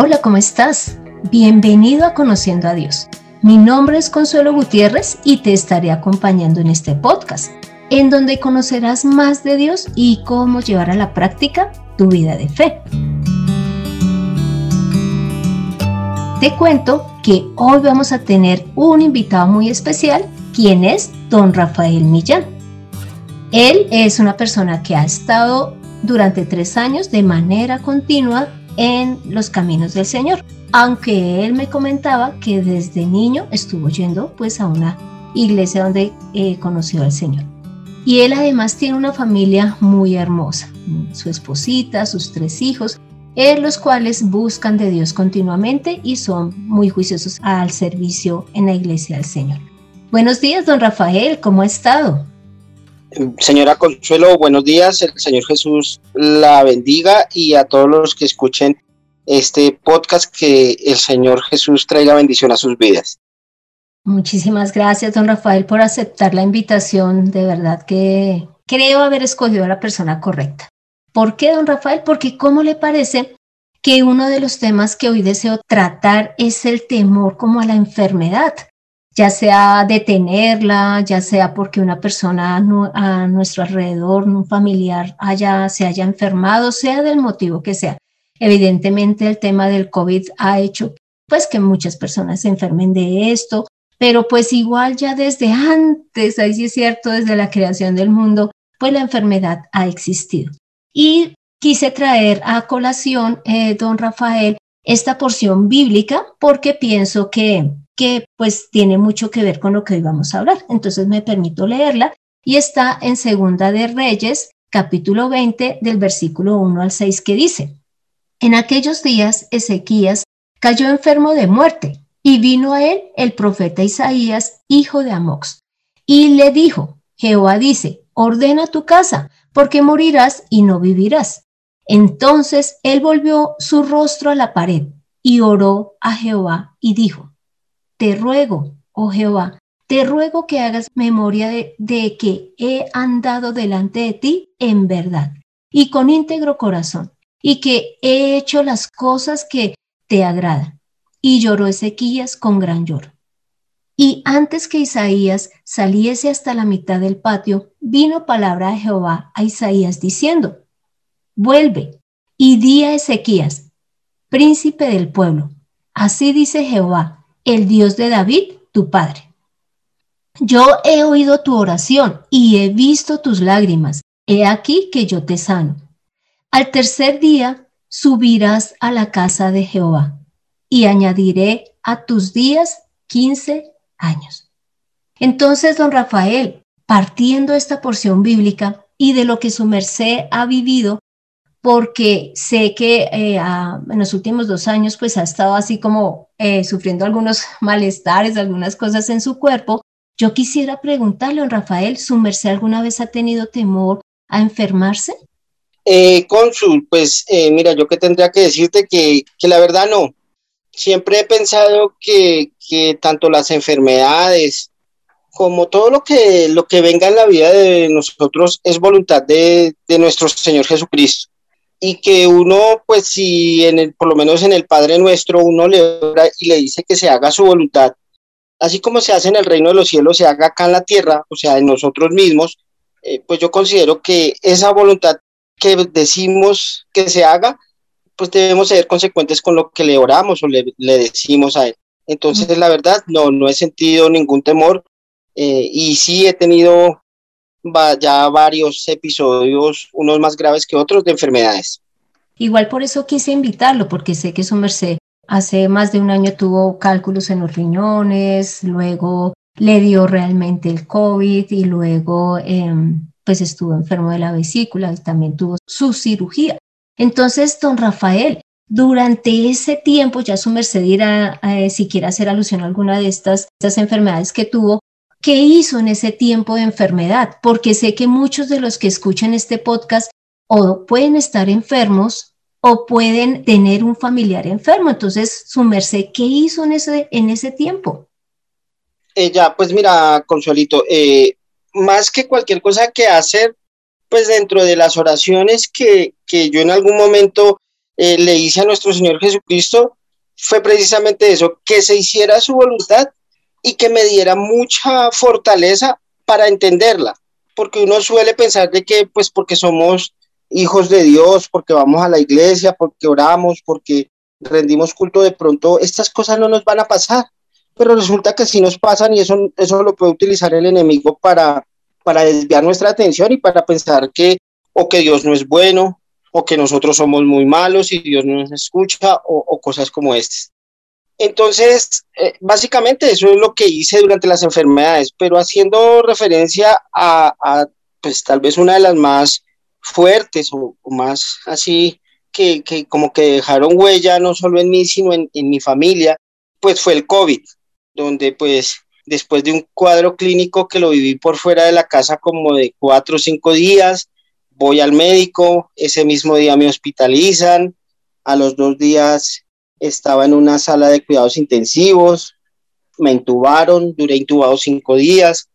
Hola, ¿cómo estás? Bienvenido a Conociendo a Dios. Mi nombre es Consuelo Gutiérrez y te estaré acompañando en este podcast, en donde conocerás más de Dios y cómo llevar a la práctica tu vida de fe. Te cuento que hoy vamos a tener un invitado muy especial, quien es don Rafael Millán. Él es una persona que ha estado durante tres años de manera continua en los caminos del Señor. Aunque él me comentaba que desde niño estuvo yendo pues a una iglesia donde eh, conoció al Señor. Y él además tiene una familia muy hermosa, su esposita, sus tres hijos, en los cuales buscan de Dios continuamente y son muy juiciosos al servicio en la iglesia del Señor. Buenos días, don Rafael, ¿cómo ha estado? Señora Consuelo, buenos días. El Señor Jesús la bendiga y a todos los que escuchen este podcast, que el Señor Jesús traiga bendición a sus vidas. Muchísimas gracias, don Rafael, por aceptar la invitación. De verdad que creo haber escogido a la persona correcta. ¿Por qué, don Rafael? Porque ¿cómo le parece que uno de los temas que hoy deseo tratar es el temor como a la enfermedad? Ya sea detenerla, ya sea porque una persona a nuestro alrededor, un familiar, haya, se haya enfermado, sea del motivo que sea. Evidentemente el tema del COVID ha hecho pues que muchas personas se enfermen de esto, pero pues igual ya desde antes, ahí sí es cierto, desde la creación del mundo, pues la enfermedad ha existido. Y quise traer a colación, eh, don Rafael, esta porción bíblica porque pienso que que pues tiene mucho que ver con lo que hoy vamos a hablar. Entonces me permito leerla y está en Segunda de Reyes, capítulo 20, del versículo 1 al 6, que dice, En aquellos días Ezequías cayó enfermo de muerte y vino a él el profeta Isaías, hijo de Amox, y le dijo, Jehová dice, ordena tu casa, porque morirás y no vivirás. Entonces él volvió su rostro a la pared y oró a Jehová y dijo, te ruego, oh Jehová, te ruego que hagas memoria de, que he andado delante de ti en verdad y con íntegro corazón, y que he hecho las cosas que te agradan. Y lloró Ezequías con gran lloro. Y antes que Isaías saliese hasta la mitad del patio, vino palabra de Jehová a Isaías diciendo, vuelve y di a Ezequías, príncipe del pueblo, así dice Jehová, el Dios de David, tu padre. Yo he oído tu oración y he visto tus lágrimas. He aquí que yo te sano. Al tercer día subirás a la casa de Jehová y añadiré a tus días quince años. Entonces, don Rafael, partiendo esta porción bíblica y de lo que su merced ha vivido, porque sé que eh, en los últimos dos años pues ha estado así como eh, sufriendo algunos malestares, algunas cosas en su cuerpo. Yo quisiera preguntarle, a Rafael, ¿su merced alguna vez ha tenido temor a enfermarse? Eh, Consul, pues eh, mira, yo que tendría que decirte que, que, la verdad no. Siempre he pensado que, tanto las enfermedades como todo lo que, lo que venga en la vida de nosotros es voluntad de nuestro Señor Jesucristo y que uno, pues si en el, por lo menos en el Padre Nuestro, uno le ora y le dice que se haga su voluntad, así como se hace en el reino de los cielos, se haga acá en la tierra, o sea, en nosotros mismos, eh, pues yo considero que esa voluntad que decimos que se haga, pues debemos ser consecuentes con lo que le oramos o le, decimos a él. Entonces, la verdad, no, no he sentido ningún temor eh, y sí he tenido ya varios episodios, unos más graves que otros, de enfermedades. Igual por eso quise invitarlo, porque sé que su merced hace más de un año tuvo cálculos en los riñones, luego le dio realmente el COVID y luego em, pues estuvo enfermo de la vesícula y también tuvo su cirugía. Entonces, don Rafael, durante ese tiempo, ya su merced dirá eh, si quiere hacer alusión a alguna de estas, estas enfermedades que tuvo, ¿Qué hizo en ese tiempo de enfermedad? Porque sé que muchos de los que escuchan este podcast o pueden estar enfermos o pueden tener un familiar enfermo. Entonces, su merced, ¿qué hizo en ese, en ese tiempo? ya, pues mira, Consuelito, eh, más que cualquier cosa que hacer, pues dentro de las oraciones que, que yo en algún momento eh, le hice a nuestro Señor Jesucristo fue precisamente eso, que se hiciera su voluntad y que me diera mucha fortaleza para entenderla, porque uno suele pensar de que pues porque somos hijos de Dios, porque vamos a la iglesia, porque oramos, porque rendimos culto, de pronto estas cosas no nos van a pasar, pero resulta que sí nos pasan y eso, eso lo puede utilizar el enemigo para, para desviar nuestra atención y para pensar que o que Dios no es bueno, o que nosotros somos muy malos y Dios no nos escucha, o, cosas como estas. Entonces, eh, básicamente eso es lo que hice durante las enfermedades, pero haciendo referencia a, pues tal vez una de las más fuertes o, más así que, que, como que dejaron huella no solo en mí, sino en, en mi familia, pues fue el COVID, donde pues después de un cuadro clínico que lo viví por fuera de la casa como de cuatro o cinco días, voy al médico, ese mismo día me hospitalizan, a los dos días estaba en una sala de cuidados intensivos, me intubaron, duré intubado cinco días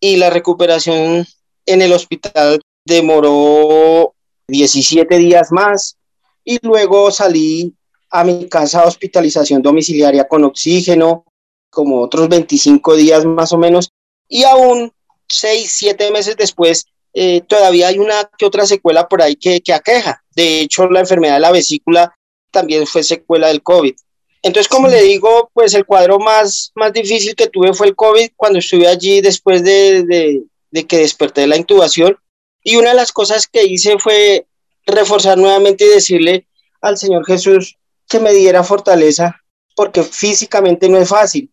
y la recuperación en el hospital demoró 17 días más y luego salí a mi casa a hospitalización domiciliaria con oxígeno, como otros 25 días más o menos, y aún 6, 7 meses después eh, todavía hay una que otra secuela por ahí que, que aqueja. De hecho, la enfermedad de la vesícula también fue secuela del COVID. Entonces, como le digo, pues el cuadro más, más difícil que tuve fue el COVID cuando estuve allí después de, de, de que desperté de la intubación. Y una de las cosas que hice fue reforzar nuevamente y decirle al Señor Jesús que me diera fortaleza, porque físicamente no es fácil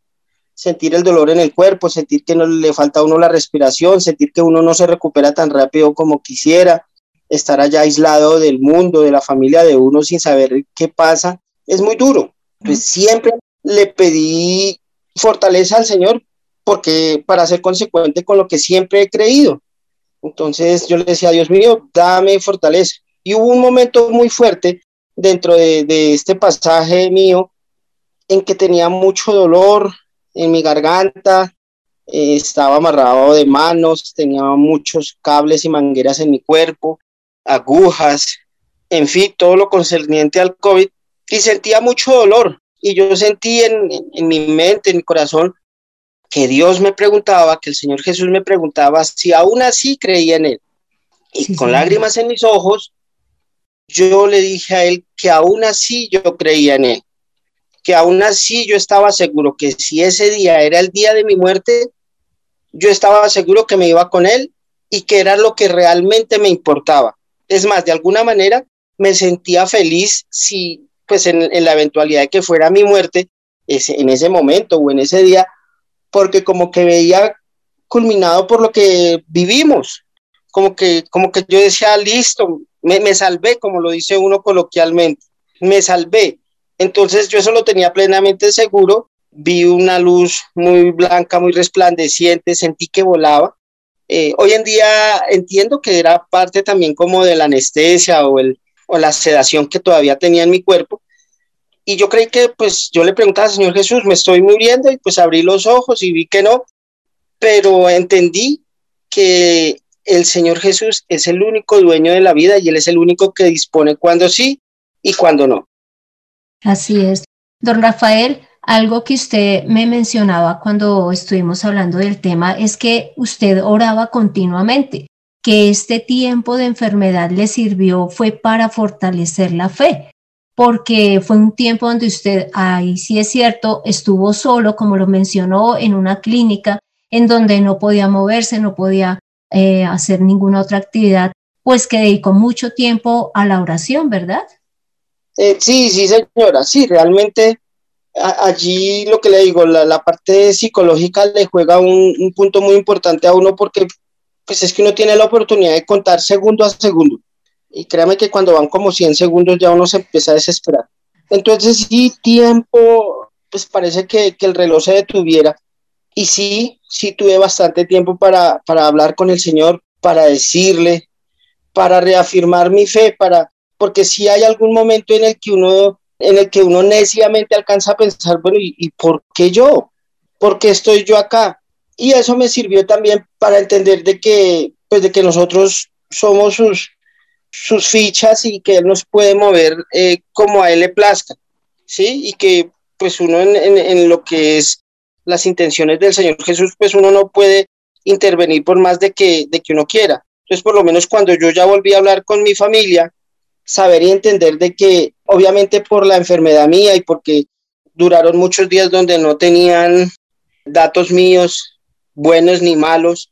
sentir el dolor en el cuerpo, sentir que no le falta a uno la respiración, sentir que uno no se recupera tan rápido como quisiera, estar allá aislado del mundo, de la familia de uno sin saber qué pasa, es muy duro. Pues siempre le pedí fortaleza al Señor porque para ser consecuente con lo que siempre he creído. Entonces yo le decía, Dios mío, dame fortaleza. Y hubo un momento muy fuerte dentro de, de este pasaje mío en que tenía mucho dolor, en mi garganta, eh, estaba amarrado de manos, tenía muchos cables y mangueras en mi cuerpo, agujas, en fin, todo lo concerniente al COVID, y sentía mucho dolor. Y yo sentí en, en mi mente, en mi corazón, que Dios me preguntaba, que el Señor Jesús me preguntaba si aún así creía en Él. Y con lágrimas en mis ojos, yo le dije a Él que aún así yo creía en Él que aún así yo estaba seguro que si ese día era el día de mi muerte, yo estaba seguro que me iba con él y que era lo que realmente me importaba. Es más, de alguna manera me sentía feliz si, pues en, la eventualidad de que fuera mi muerte, ese, en ese momento o en ese día, porque como que veía culminado por lo que vivimos, como que, como que yo decía, listo, me, me salvé, como lo dice uno coloquialmente, me salvé, entonces yo eso lo tenía plenamente seguro, vi una luz muy blanca, muy resplandeciente, sentí que volaba. Eh, hoy en día entiendo que era parte también como de la anestesia o, el, o la sedación que todavía tenía en mi cuerpo. Y yo creí que pues yo le preguntaba Señor Jesús, me estoy muriendo y pues abrí los ojos y vi que no, pero entendí que el Señor Jesús es el único dueño de la vida y Él es el único que dispone cuando sí y cuando no. Así es. Don Rafael, algo que usted me mencionaba cuando estuvimos hablando del tema es que usted oraba continuamente, que este tiempo de enfermedad le sirvió fue para fortalecer la fe, porque fue un tiempo donde usted, ahí sí es cierto, estuvo solo, como lo mencionó, en una clínica en donde no podía moverse, no podía eh, hacer ninguna otra actividad, pues que dedicó mucho tiempo a la oración, ¿verdad? Eh, sí, sí, señora, sí, realmente allí lo que le digo, la, parte psicológica le juega un, punto muy importante a uno porque pues es que uno tiene la oportunidad de contar segundo a segundo. Y créame que cuando van como 100 segundos ya uno se empieza a desesperar. Entonces sí, tiempo, pues parece que, que el reloj se detuviera. Y sí, sí tuve bastante tiempo para, para hablar con el Señor, para decirle, para reafirmar mi fe, para, porque si hay algún momento en el que uno, en el que uno neciamente alcanza a pensar, bueno, ¿y, por qué yo? ¿Por qué estoy yo acá? Y eso me sirvió también para entender de que, pues de que nosotros somos sus, sus fichas y que Él nos puede mover eh, como a Él le plazca, ¿sí? Y que pues uno en, en, lo que es las intenciones del Señor Jesús, pues uno no puede intervenir por más de que, de que uno quiera. Entonces, por lo menos cuando yo ya volví a hablar con mi familia, saber y entender de que obviamente por la enfermedad mía y porque duraron muchos días donde no tenían datos míos, buenos ni malos,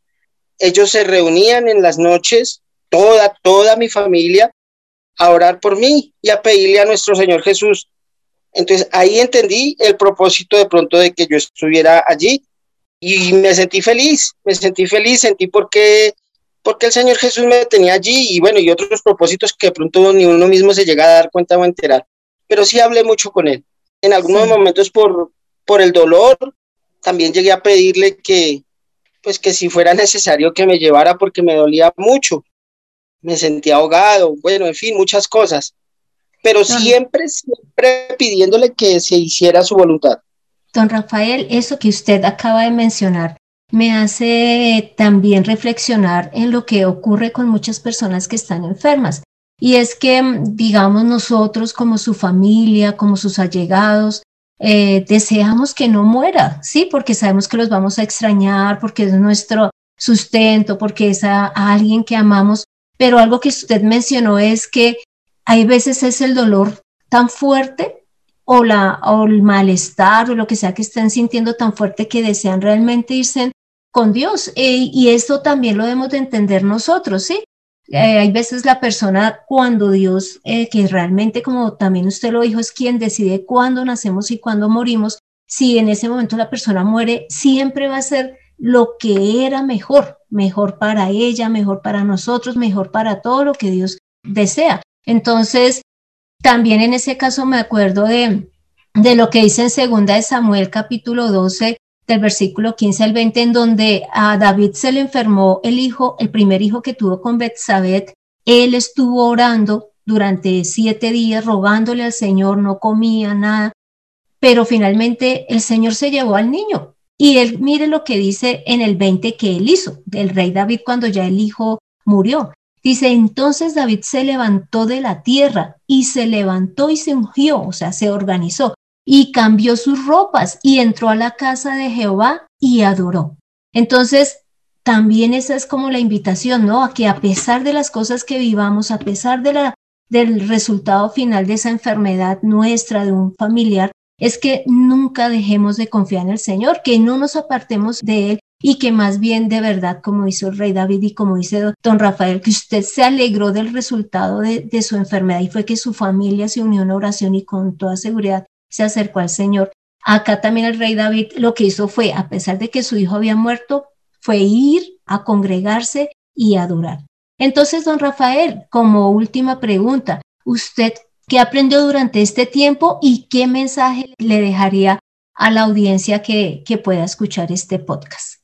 ellos se reunían en las noches, toda, toda mi familia, a orar por mí y a pedirle a nuestro Señor Jesús. Entonces ahí entendí el propósito de pronto de que yo estuviera allí y me sentí feliz, me sentí feliz, sentí porque porque el Señor Jesús me tenía allí y bueno, y otros propósitos que de pronto ni uno mismo se llega a dar cuenta o enterar. Pero sí hablé mucho con él. En algunos momentos por, por el dolor, también llegué a pedirle que, pues que si fuera necesario que me llevara porque me dolía mucho. Me sentía ahogado, bueno, en fin, muchas cosas. Pero siempre, siempre pidiéndole que se hiciera su voluntad. Don Rafael, eso que usted acaba de mencionar, me hace también reflexionar en lo que ocurre con muchas personas que están enfermas. Y es que, mm, digamos, nosotros como su familia, como sus allegados, eh, deseamos que no muera, ¿sí? Porque sabemos que los vamos a extrañar, porque es nuestro sustento, porque es a, alguien que amamos. Pero algo que usted mencionó es que hay veces es el dolor tan fuerte o, la, o el malestar o lo que sea que estén sintiendo tan fuerte que desean realmente irse con Dios. Eh, y esto también lo debemos de entender nosotros, ¿sí? Eh, hay veces la persona cuando Dios, eh, que realmente como también usted lo dijo, es quien decide cuándo nacemos y cuándo morimos, si en ese momento la persona muere, siempre va a ser lo que era mejor, mejor para ella, mejor para nosotros, mejor para todo lo que Dios desea. Entonces, también en ese caso me acuerdo de, de lo que dice en segunda de Samuel capítulo 12, del versículo 15 al 20, en donde a David se le enfermó el hijo, el primer hijo que tuvo con Betsabet. Él estuvo orando durante siete días, rogándole al Señor, no comía nada, pero finalmente el Señor se llevó al niño. Y él, mire lo que dice en el 20 que él hizo, del rey David cuando ya el hijo murió. Dice, entonces David se levantó de la tierra y se levantó y se ungió, o sea, se organizó y cambió sus ropas y entró a la casa de Jehová y adoró. Entonces, también esa es como la invitación, ¿no? A que a pesar de las cosas que vivamos, a pesar de la, del resultado final de esa enfermedad nuestra, de un familiar, es que nunca dejemos de confiar en el Señor, que no nos apartemos de Él y que más bien de verdad, como hizo el rey David y como dice don Rafael, que usted se alegró del resultado de, de su enfermedad y fue que su familia se unió en oración y con toda seguridad se acercó al Señor. Acá también el rey David lo que hizo fue, a pesar de que su hijo había muerto, fue ir a congregarse y adorar. Entonces, don Rafael, como última pregunta, ¿usted qué aprendió durante este tiempo y qué mensaje le dejaría a la audiencia que, que pueda escuchar este podcast?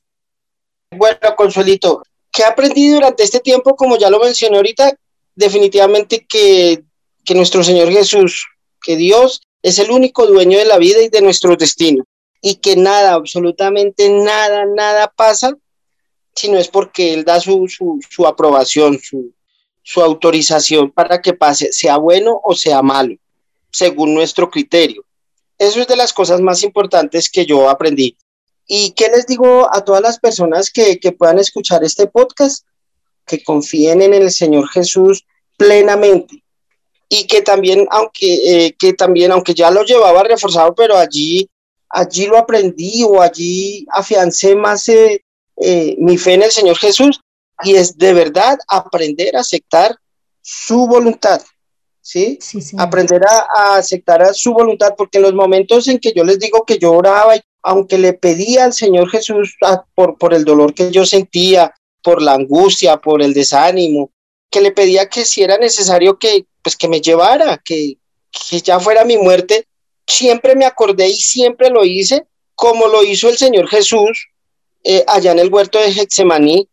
Bueno, Consuelito, ¿qué aprendí durante este tiempo? Como ya lo mencioné ahorita, definitivamente que, que nuestro Señor Jesús, que Dios es el único dueño de la vida y de nuestro destino. Y que nada, absolutamente nada, nada pasa si no es porque Él da su, su, aprobación, su, su autorización para que pase, sea bueno o sea malo, según nuestro criterio. Eso es de las cosas más importantes que yo aprendí. ¿Y qué les digo a todas las personas que, que puedan escuchar este podcast? Que confíen en el Señor Jesús plenamente, y que también, aunque, eh, que también, aunque ya lo llevaba reforzado, pero allí, allí lo aprendí o allí afiancé más eh, eh, mi fe en el Señor Jesús y es de verdad aprender a aceptar su voluntad, ¿sí? sí, Aprender a, aceptar su voluntad, porque en los momentos en que yo les digo que yo oraba, aunque le pedía al Señor Jesús por, por el dolor que yo sentía, por la angustia, por el desánimo, que le pedía que si era necesario que, pues que me llevara, que, que ya fuera mi muerte, siempre me acordé y siempre lo hice, como lo hizo el Señor Jesús eh, allá en el huerto de Getsemaní,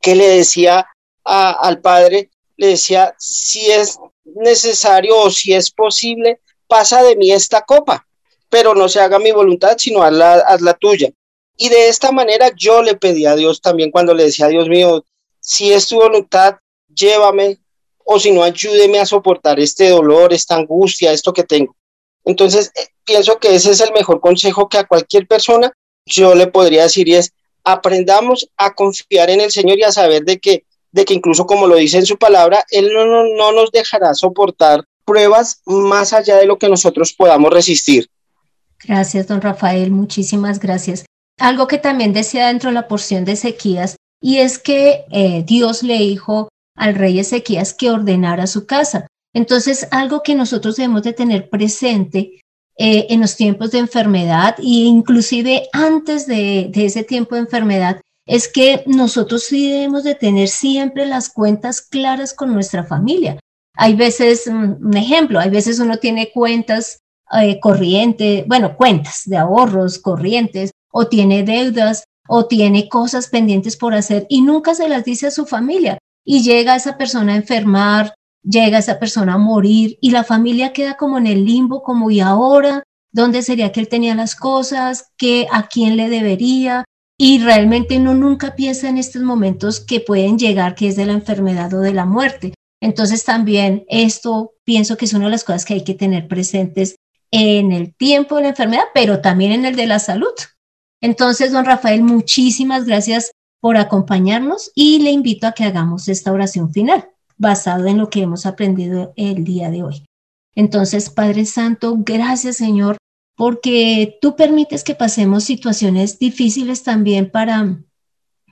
que le decía al Padre, le decía, si es necesario o si es posible, pasa de mí esta copa, pero no se haga mi voluntad, sino haz la, haz la tuya. Y de esta manera yo le pedí a Dios también cuando le decía, Dios mío, si es tu voluntad, llévame, o si no, ayúdeme a soportar este dolor, esta angustia, esto que tengo. Entonces, eh, pienso que ese es el mejor consejo que a cualquier persona yo le podría decir y es, aprendamos a confiar en el Señor y a saber de que, de que incluso como lo dice en su palabra, Él no, no, no nos dejará soportar pruebas más allá de lo que nosotros podamos resistir. Gracias, don Rafael, muchísimas gracias. Algo que también decía dentro de la porción de Ezequías, y es que eh, Dios le dijo al rey Ezequías que ordenara su casa. Entonces, algo que nosotros debemos de tener presente eh, en los tiempos de enfermedad e inclusive antes de, ese tiempo de enfermedad es que nosotros sí debemos de tener siempre las cuentas claras con nuestra familia. Hay veces, un ejemplo, hay veces uno tiene cuentas eh, corrientes, bueno, cuentas de ahorros corrientes, o tiene deudas, o tiene cosas pendientes por hacer y nunca se las dice a su familia. Y llega esa persona a enfermar, llega esa persona a morir y la familia queda como en el limbo, como y ahora, ¿dónde sería que él tenía las cosas? ¿Qué, ¿A quién le debería? Y realmente uno nunca piensa en estos momentos que pueden llegar, que es de la enfermedad o de la muerte. Entonces también esto pienso que es una de las cosas que hay que tener presentes en el tiempo de la enfermedad, pero también en el de la salud. Entonces, don Rafael, muchísimas gracias por acompañarnos y le invito a que hagamos esta oración final basado en lo que hemos aprendido el día de hoy. Entonces, Padre Santo, gracias Señor, porque tú permites que pasemos situaciones difíciles también para,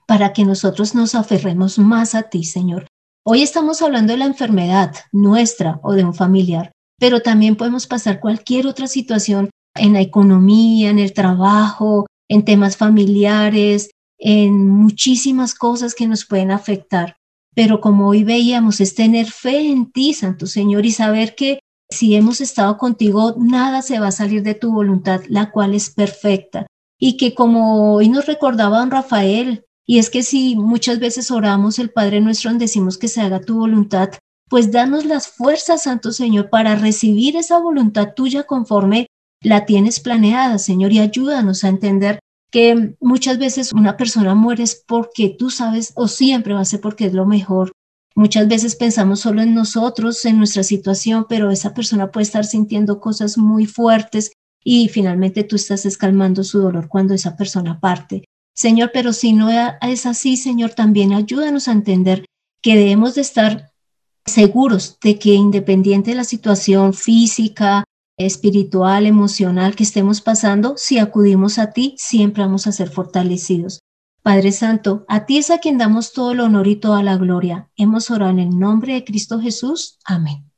para que nosotros nos aferremos más a ti, Señor. Hoy estamos hablando de la enfermedad nuestra o de un familiar, pero también podemos pasar cualquier otra situación en la economía, en el trabajo, en temas familiares, en muchísimas cosas que nos pueden afectar. Pero como hoy veíamos, es tener fe en ti, Santo Señor, y saber que si hemos estado contigo, nada se va a salir de tu voluntad, la cual es perfecta. Y que como hoy nos recordaba don Rafael, y es que si muchas veces oramos el Padre nuestro y decimos que se haga tu voluntad, pues danos las fuerzas, Santo Señor, para recibir esa voluntad tuya conforme la tienes planeada, Señor, y ayúdanos a entender que muchas veces una persona muere porque tú sabes o siempre va a ser porque es lo mejor. Muchas veces pensamos solo en nosotros, en nuestra situación, pero esa persona puede estar sintiendo cosas muy fuertes y finalmente tú estás escalmando su dolor cuando esa persona parte. Señor, pero si no es así, Señor, también ayúdanos a entender que debemos de estar seguros de que independiente de la situación física, espiritual, emocional que estemos pasando, si acudimos a ti, siempre vamos a ser fortalecidos. Padre Santo, a ti es a quien damos todo el honor y toda la gloria. Hemos orado en el nombre de Cristo Jesús. Amén.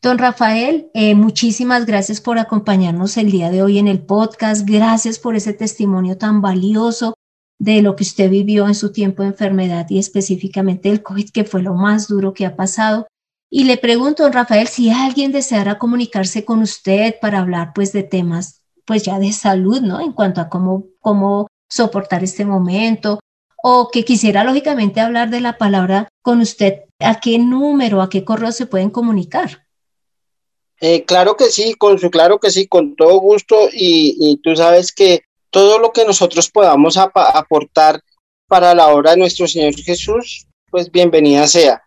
Don Rafael, eh, muchísimas gracias por acompañarnos el día de hoy en el podcast. Gracias por ese testimonio tan valioso de lo que usted vivió en su tiempo de enfermedad y específicamente el COVID, que fue lo más duro que ha pasado. Y le pregunto, don Rafael, si alguien deseara comunicarse con usted para hablar pues de temas pues ya de salud, ¿no? En cuanto a cómo, cómo soportar este momento o que quisiera lógicamente hablar de la palabra con usted, ¿a qué número, a qué correo se pueden comunicar? Eh, claro que sí, con su claro que sí, con todo gusto y, tú sabes que todo lo que nosotros podamos aportar para la obra de nuestro Señor Jesús, pues bienvenida sea.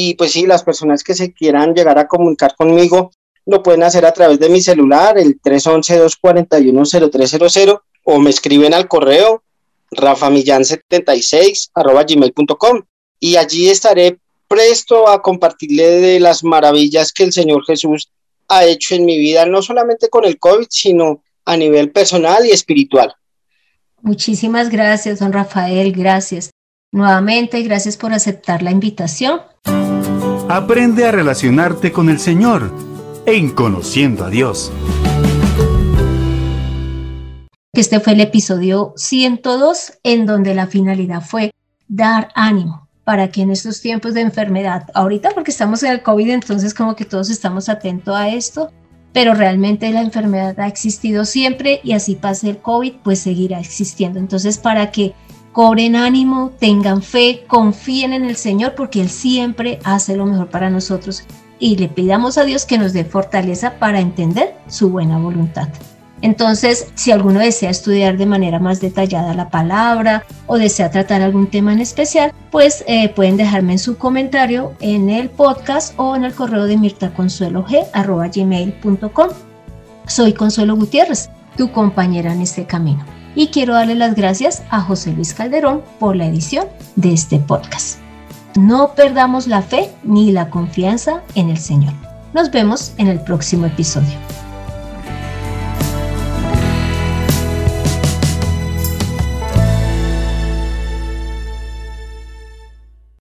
Y pues sí, las personas que se quieran llegar a comunicar conmigo lo pueden hacer a través de mi celular, el 311-241-0300, o me escriben al correo rafamillan76 gmail.com y allí estaré presto a compartirle de las maravillas que el Señor Jesús ha hecho en mi vida, no solamente con el COVID, sino a nivel personal y espiritual. Muchísimas gracias, don Rafael, gracias. Nuevamente, gracias por aceptar la invitación. Aprende a relacionarte con el Señor en Conociendo a Dios. Este fue el episodio 102 en donde la finalidad fue dar ánimo, para que en estos tiempos de enfermedad, ahorita porque estamos en el COVID, entonces como que todos estamos atentos a esto, pero realmente la enfermedad ha existido siempre y así pase el COVID, pues seguirá existiendo. Entonces para que cobren ánimo, tengan fe, confíen en el Señor porque Él siempre hace lo mejor para nosotros y le pidamos a Dios que nos dé fortaleza para entender su buena voluntad. Entonces, si alguno desea estudiar de manera más detallada la palabra o desea tratar algún tema en especial, pues eh, pueden dejarme en su comentario en el podcast o en el correo de mirtaconsuelog.gmail.com. Soy Consuelo Gutiérrez, tu compañera en este camino. Y quiero darle las gracias a José Luis Calderón por la edición de este podcast. No perdamos la fe ni la confianza en el Señor. Nos vemos en el próximo episodio.